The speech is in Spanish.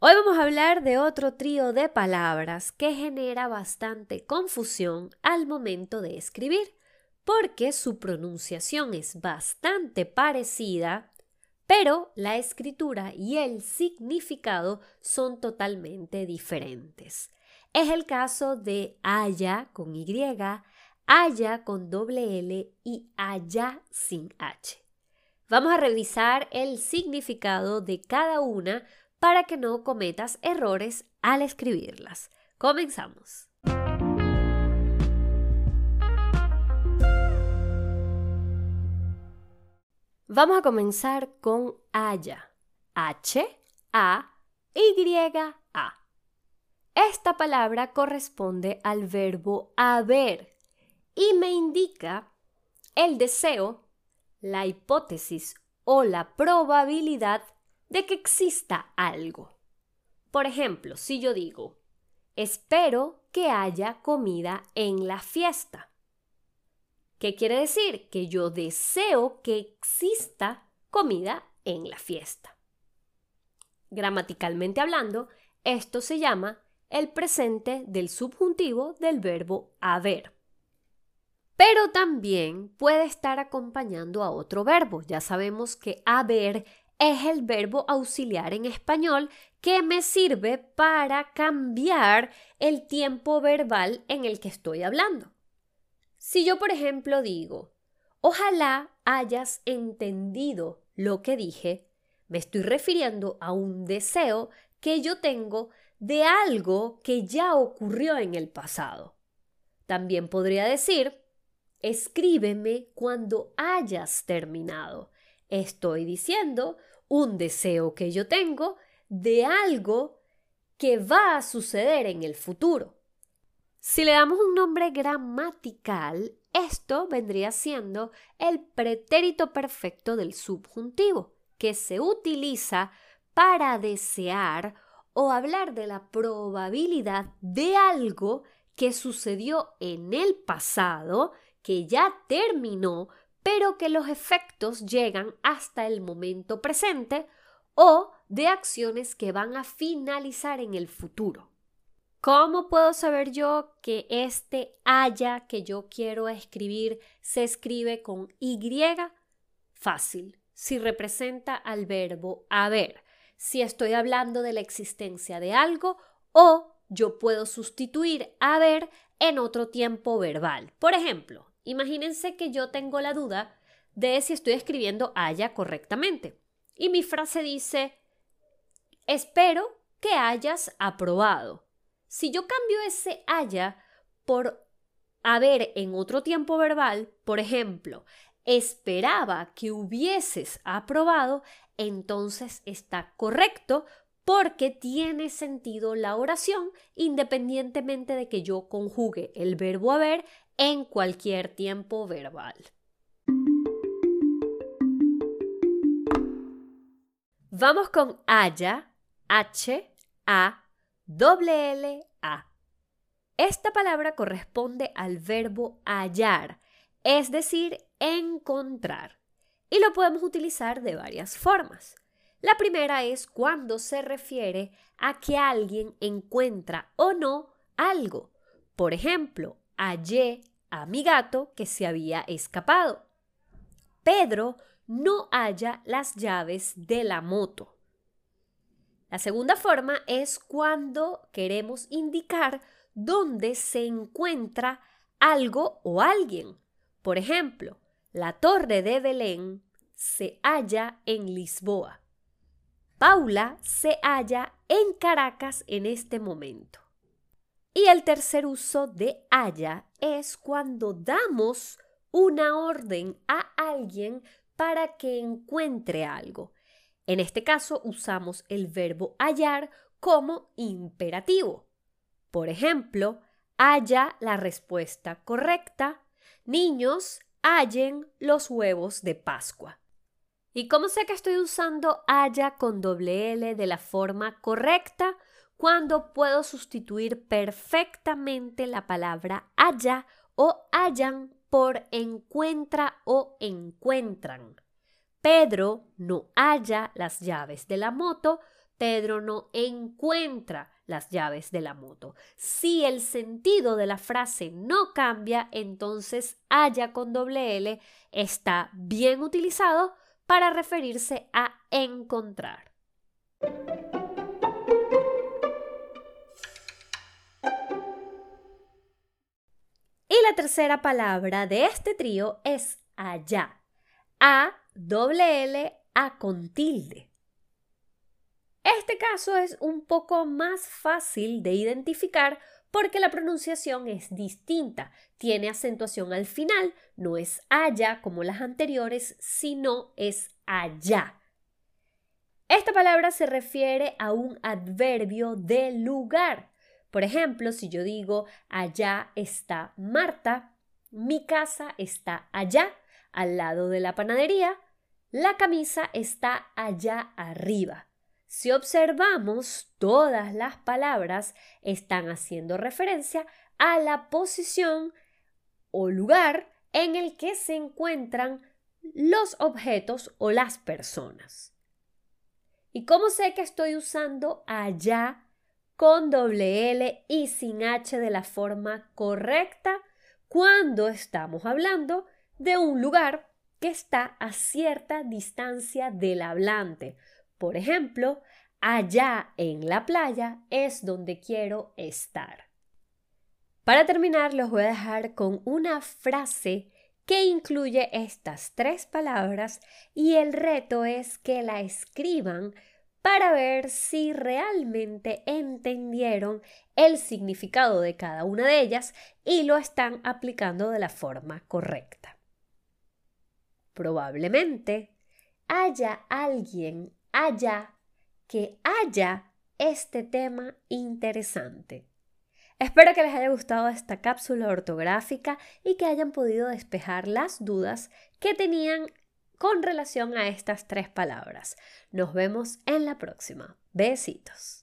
Hoy vamos a hablar de otro trío de palabras que genera bastante confusión al momento de escribir, porque su pronunciación es bastante parecida, pero la escritura y el significado son totalmente diferentes. Es el caso de haya con Y, haya con doble L y haya sin H. Vamos a revisar el significado de cada una para que no cometas errores al escribirlas. Comenzamos. Vamos a comenzar con haya. H, A, Y, A. Esta palabra corresponde al verbo haber y me indica el deseo, la hipótesis o la probabilidad de que exista algo. Por ejemplo, si yo digo, espero que haya comida en la fiesta. ¿Qué quiere decir? Que yo deseo que exista comida en la fiesta. Gramaticalmente hablando, esto se llama el presente del subjuntivo del verbo haber. Pero también puede estar acompañando a otro verbo. Ya sabemos que haber es el verbo auxiliar en español que me sirve para cambiar el tiempo verbal en el que estoy hablando. Si yo, por ejemplo, digo, ojalá hayas entendido lo que dije, me estoy refiriendo a un deseo que yo tengo de algo que ya ocurrió en el pasado. También podría decir, escríbeme cuando hayas terminado. Estoy diciendo un deseo que yo tengo de algo que va a suceder en el futuro. Si le damos un nombre gramatical, esto vendría siendo el pretérito perfecto del subjuntivo, que se utiliza para desear o hablar de la probabilidad de algo que sucedió en el pasado, que ya terminó, pero que los efectos llegan hasta el momento presente o de acciones que van a finalizar en el futuro. ¿Cómo puedo saber yo que este haya que yo quiero escribir se escribe con Y? Fácil, si representa al verbo haber, si estoy hablando de la existencia de algo o yo puedo sustituir haber en otro tiempo verbal. Por ejemplo, Imagínense que yo tengo la duda de si estoy escribiendo haya correctamente. Y mi frase dice, espero que hayas aprobado. Si yo cambio ese haya por haber en otro tiempo verbal, por ejemplo, esperaba que hubieses aprobado, entonces está correcto porque tiene sentido la oración independientemente de que yo conjugue el verbo haber en cualquier tiempo verbal. Vamos con haya, H, A, L, L, A. Esta palabra corresponde al verbo hallar, es decir, encontrar, y lo podemos utilizar de varias formas. La primera es cuando se refiere a que alguien encuentra o no algo. Por ejemplo, hallé a mi gato que se había escapado. Pedro no halla las llaves de la moto. La segunda forma es cuando queremos indicar dónde se encuentra algo o alguien. Por ejemplo, la torre de Belén se halla en Lisboa. Paula se halla en Caracas en este momento. Y el tercer uso de haya es cuando damos una orden a alguien para que encuentre algo. En este caso usamos el verbo hallar como imperativo. Por ejemplo, haya la respuesta correcta. Niños, hallen los huevos de Pascua. ¿Y cómo sé que estoy usando haya con doble L de la forma correcta? Cuando puedo sustituir perfectamente la palabra haya o hayan por encuentra o encuentran. Pedro no halla las llaves de la moto, Pedro no encuentra las llaves de la moto. Si el sentido de la frase no cambia, entonces haya con doble L está bien utilizado para referirse a encontrar. Tercera palabra de este trío es allá. A doble L A con tilde. Este caso es un poco más fácil de identificar porque la pronunciación es distinta, tiene acentuación al final, no es allá como las anteriores, sino es allá. Esta palabra se refiere a un adverbio de lugar. Por ejemplo, si yo digo allá está Marta, mi casa está allá, al lado de la panadería, la camisa está allá arriba. Si observamos, todas las palabras están haciendo referencia a la posición o lugar en el que se encuentran los objetos o las personas. ¿Y cómo sé que estoy usando allá con doble L y sin H de la forma correcta cuando estamos hablando de un lugar que está a cierta distancia del hablante? Por ejemplo, allá en la playa es donde quiero estar. Para terminar, los voy a dejar con una frase que incluye estas tres palabras y el reto es que la escriban para ver si realmente entendieron el significado de cada una de ellas y lo están aplicando de la forma correcta. Probablemente haya alguien haya, que haya este tema interesante. Espero que les haya gustado esta cápsula ortográfica y que hayan podido despejar las dudas que tenían con relación a estas tres palabras. Nos vemos en la próxima. Besitos.